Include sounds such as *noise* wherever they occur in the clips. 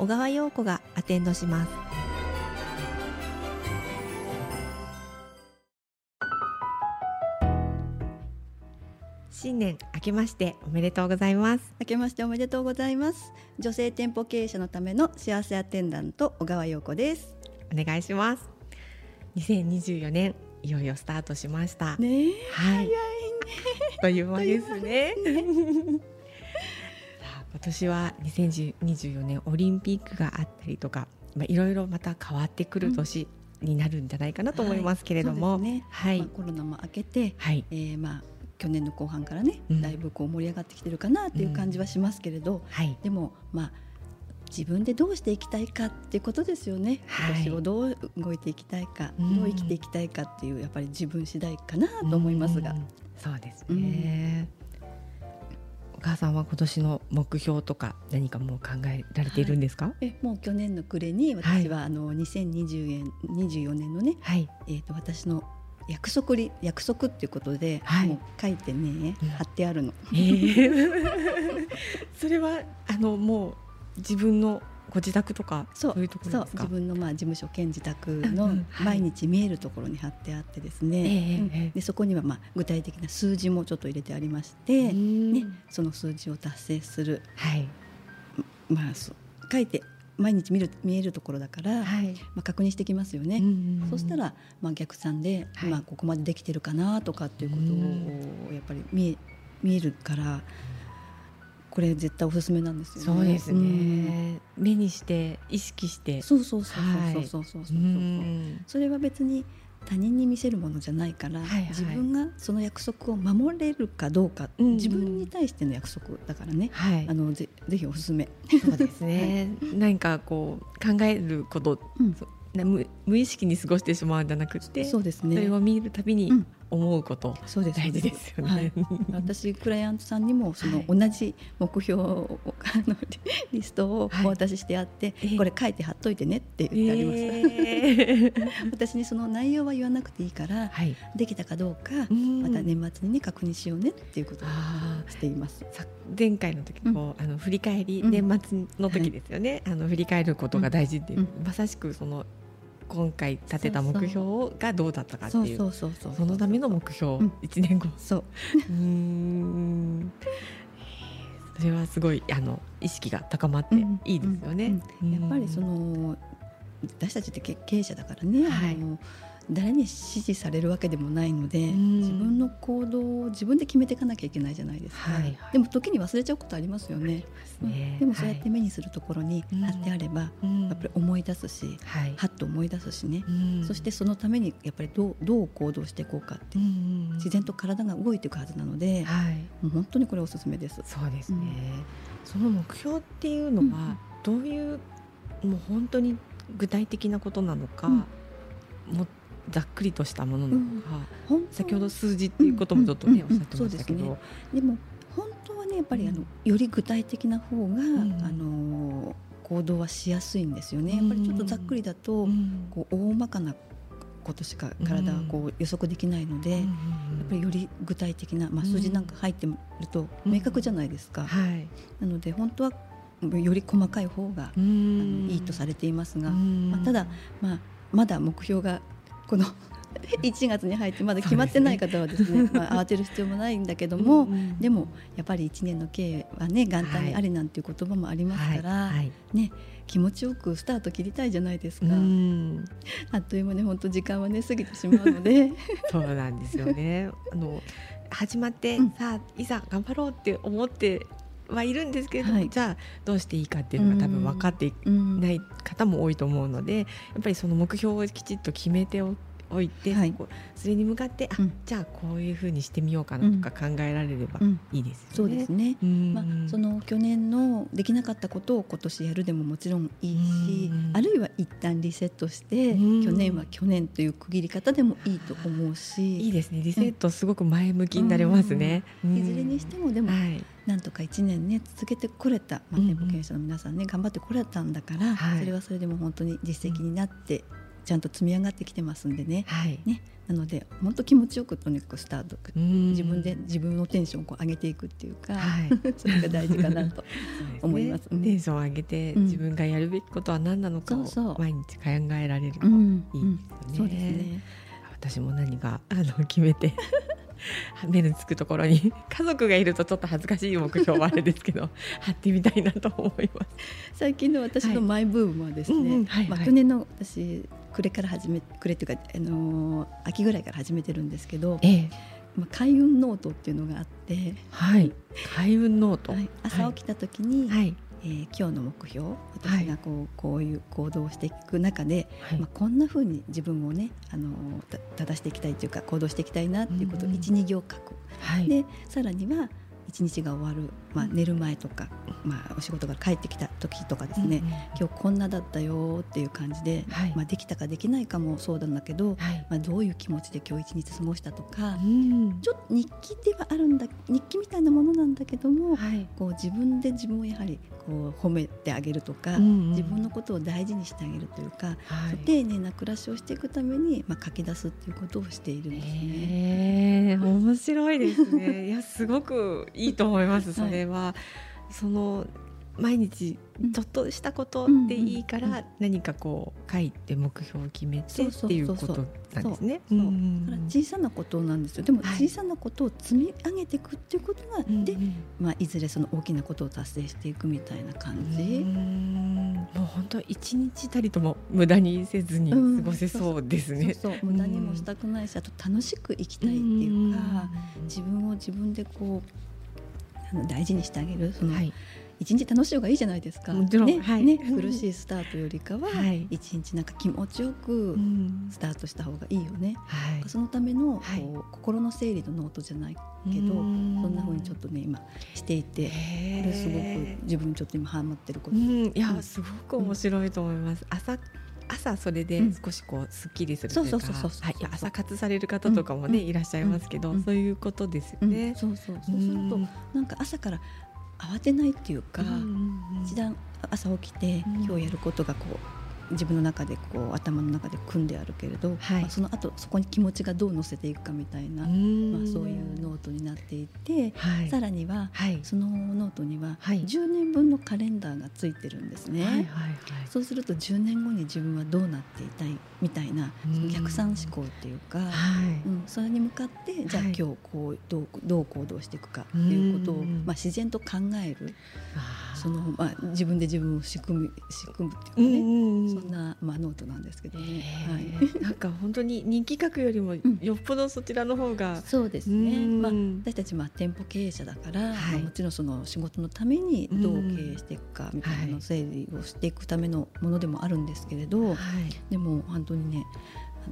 小川陽子がアテンドします。新年明けましておめでとうございます。明けましておめでとうございます。女性店舗経営者のための幸せアテンダント小川陽子です。お願いします。2024年いよいよスタートしました。ねはい。という間ですね今年は2024年オリンピックがあったりとかまあいろいろまた変わってくる年になるんじゃないかなと思いますけれども、はいね。はい。まあ、コロナも明けて、はい。えー、まあ去年の後半からね、うん。だいぶこう盛り上がってきてるかなっていう感じはしますけれど、はい。でもまあ自分でどうしていきたいかっていうことですよね。はい。私をどう動いていきたいか、うん。どう生きていきたいかっていうやっぱり自分次第かなと思いますが。うん、そうですね、お母さんは今年の目標とか何かもう考えられているんですか？えもう去年の暮れに私は、あの2020年24年のね、はい。えー、と私の約束り約束っていうことで、はい。もう書いてねうん貼ってあるの。えー。*laughs* それはあのもう自分のご自宅とかそそういうところ自分のまあ事務所兼自宅の毎日見えるところに貼ってあってですね、でそこにはまあ具体的な数字もちょっと入れてありまして、うんね、その数字を達成する、はい。まあ、そう書いて毎日見る見えるところだから、はい、まあ、確認してきますよね。うんそしたら、まあ、逆算で、はい。まあ、ここまでできてるかなとかっていうことをやっぱり見え見えるからこれ絶対おすすめなんですよね。そうですうん。ね、目にして意識して。そうそうそうはいそうそうそうそうそう、うん。それは別に他人に見せるものじゃないから、はいはい。自分がその約束を守れるかどうか、うん自分に対しての約束だからね、はい。あのぜぜひおすすめ。そうですね、*laughs* 何かこう考えること、うん。無無意識に過ごしてしまうんじゃなくてそうですね。それを見るたびにうん思うこと、そうです。大事ですよね。はい。私クライアントさんにもそのはい。同じ目標をあのリ *laughs* リストをはい。お渡ししてあって、ええ。これ書いて貼っといてねって言ってあります。えー *laughs* 私にその内容は言わなくていいから、はい、できたかどうか、うん。また年末にね確認しようねっていうことをあしています。さ前回の時こう、あの振り返り、うん。年末の時ですよね、あの振り返ることが大事っていう、うん。まさしくその今回立てた目標がどうだったかっていうそうそうそう。そのための目標、うん。一年後。そう。うーん。それはすごいあの意識が高まってうん。いいですよね。うん。やっぱりそのの私たちって経経営者だからね、はい。あの誰に指示されるわけでもないので、うん。自分の行動を自分で決めていかなきゃいけないじゃないですか、はいはい。でも時に忘れちゃうことありますよね、ね。でもそうやってはい目にするところに貼ってあれば、うん。やっぱり思い出すしはい。はっと思い出すしね、うん。そしてそのためにやっぱりどうどう行動していこうかって、うんうん自然と体が動いていくはずなので、はい。もう本当にこれおすすめです。そうですね、うん。その目標っていうのはどういう、もう本当に具体的なことなのか、うん。もうざっくりとしたものなのか、本当先ほど数字っていうこともちょっとね、うんうんうんおっしゃってましたけど、そうでも本当はねやっぱりあのより具体的な方が、ん。あの行動はしやすいんですよね。うん。やっぱりちょっとざっくりだと、うん。こう大まかなことしか体はこう予測できないので、やっぱりより具体的な、まあ、うん数字なんか入ってるとうん。明確じゃないですか。はい、なので本当はより細かい方が、いいとされていますが、うん。まあ、ただ、まあ、まだ目標がこの *laughs* 1月に入ってまだ決まってない方はですね *laughs* まあ、慌てる必要もないんだけども、うんでもやっぱり1年の経営はね元旦にありなんていう言葉もありますから、はいはい。ね、気持ちよくスタート切りたいじゃないですか、うん。*laughs* あっという間に本当時間はね過ぎてしまうので。そうなんですよね。あの始まって、うん。さあいざ頑張ろうって思ってはい。るん。ですけれども、はい。じゃあどうしてい。い。かってい。うのが多分分かってい。うんない。方も多い。と思うのでやっぱりその目標をきちっと決めておいて、はい。それに向かってあ、うん。じゃあこういうふうにしてみようかなとか考えられればうん。いいですよね。そうですね、うん。まあ、そのの去年のできなかったことを今年やるでももちろんいいし、うん。あるいは一旦リセットして、うん。去年は去年という区切り方でもいいと思うし。いいですね。リセットすごく前向きになれますね、うん。いずれにしてもでも、はい。なんとか1年ね続けてこれた、まあ、うんうん。店舗経営者の皆さんね頑張ってこれたんだから、はい。それはそれでも本当に実績になって、ちゃんと積み上がってきてますんでね。はい、ね。なので本当気持ちよくとにかくスタート。うん。自分で自分のテンションをこう上げていくっていうか、はい。*laughs* それが大事かなと。*laughs* 思います。うん。テンションを上げて、うん。自分がやるべきことは何なのかを毎日考えられるとうん。いいですよね。そうですね。私も何かあの決めて *laughs* 目のつくところに家族がいるとちょっと恥ずかしい目標はあれですけど貼ってみたいなと思います。最近の私のマイブームはですね、うんうん。はいまあはい。去年の私暮れから始め暮れっていうかあのー秋ぐらいから始めてるんですけど、ええ、まあ開運ノートっていうのがあって、はい、開運ノート。はい。朝起きた時に、はい、えー今日の目標私がこうこういう行動をしていく中で、はい。まあ、こんな風に自分をねあのた正していきたいというか行動していきたいなっていうことをうん12行書く、はい、でさらには一日が終わる、まあ、寝る前とか、まあ、お仕事から帰ってきた時とかですね、うんうん今日こんなだったよっていう感じで、はい。まあ、できたかできないかもそうなんだけど、はい、まあ、どういう気持ちで今日一日過ごしたとか、うん。ちょっと日記ではあるんだ日記みたいなものなんだけども、はい、こう自分で自分をやはりこう褒めてあげるとか、うんうん。自分のことを大事にしてあげるというか、はい。丁寧な暮らしをしていくために、まあ、書き出すっていうことをしているんですね。ええ面白いですね。いやすごくいいと思います。それは、その毎日うん。ちょっとしたことでいいから、何かこう書いて目標を決めてっていうことなんですね。そう小さなことなんですよ。でもはい。小さなことを積み上げていくっていうことが、で、うんうん。まあ、いずれその大きなことを達成していくみたいな感じ、うん。もう本当一日たりとも無駄にせずに過ごせそうですね。そう。無駄にもしたくないしあと楽しく生きたいっていうか、うん。自分を自分でこうあの大事にしてあげる。その、はい。一日楽しい方がいいじゃないですか。もちろん。ねはい。ねうん *laughs* 苦しいスタートよりかは、はい。一日なんか気持ちよくうん。スタートした方がいいよね。はい。そのための、はい。こう心の整理のノートじゃないけど、そんな風にちょっとね今していて、これすごく自分ちょっと今ハマってること。うん、いや、うん。すごく面白いと思います。朝朝それでうん。少しこうすっきりするというか、そうそう朝活される方とかもね、うん。いらっしゃいますけど、うん。そういうことですようん。ね。そうそう。そうすると、なんか朝から慌てないっていうか、一段朝起きて、うん。今日やることがこう自分の中でこう頭の中で組んであるけれど、はい。まあその後そこに気持ちがどう乗せていくかみたいな、うん。まあ、そういうノートになっていて、はい、さらにははい、そのノートにははい。10年分のカレンダーがついてるんですね。はいはいはい。そうすると10年後に自分はどうなっていたいみたいな逆算思考っていうか、はい。うん、それに向かってじゃあはい。今日こうどうどう行動していくかっていうことを、うん。まあ、自然と考える。あーその、まあ、自分で自分を仕組む仕組むってういうかね、んうんそんな、まあ、ノートなんですけどね。へはい。ー *laughs* なんか本当に日記書くよりもん。よっぽどそちらの方が、そうですね、うん。まあ、私たちまあ店舗経営者だから、はい。まあ、もちろんその仕事のためにどううん経営していくかみたいなはいのを整理をしていくためのものでもあるんですけれど、はい、でも本当にね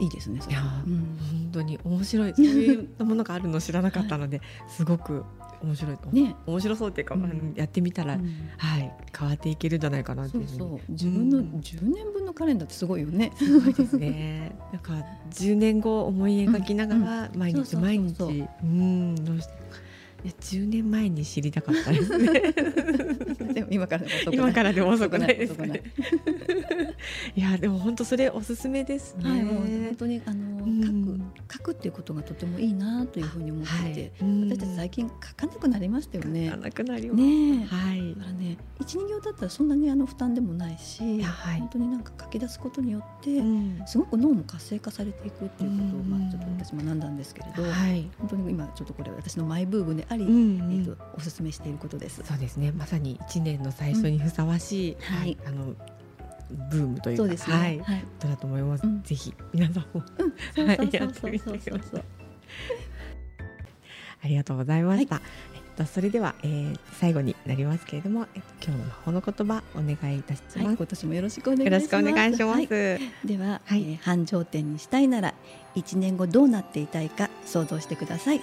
いいですねいやはうん。本当に面白い。そういうものがあるの知らなかったので、すごく面白いとね。面白そうっていうか、うん。まあやってみたら、うん。はい変わっていけるんじゃないかなってそいうそう自分のうん10年分のカレンダーってすごいよね。すごいですね。*laughs* なんか10年後思い描きながら毎日毎日そううん。どうしていや10年前に知りたかったですね。*laughs* でも今からでも遅くない。今からでも遅くないですね。いやでも本当それおすすめですね。はい、もう本当にあの、うん書く書くっていうことがとてもいいなというふうに思っていて、うん私たち最近書かなくなりましたよね書か。なくなります。ねえ、はいだ。からね一二行だったらそんなにあの負担でもないし、はい本当になんか書き出すことによって、うんすごく脳も活性化されていくっていうことを、うんまあちょっと私学んだんですけれど、はい。本当に今ちょっとこれ私のマイブームであり、うんうんえっ、とおすすめしていることです。そうですね。まさに一年の最初にふさわしい、うんはいあのブームというか、そうですね。はい、はい。ことだと思います。うんぜひ皆さんもはいやってみてそうそうそう。*laughs* ありがとうございました。えっとそれでは、えー、最後になりますけれども、えっと今日の魔法の言葉お願いいたします。はい、今年もよろしくお願いしよます。ろしくお願いします。はいでは、はいえー繁盛店にしたいなら1年後どうなっていたいか想像してください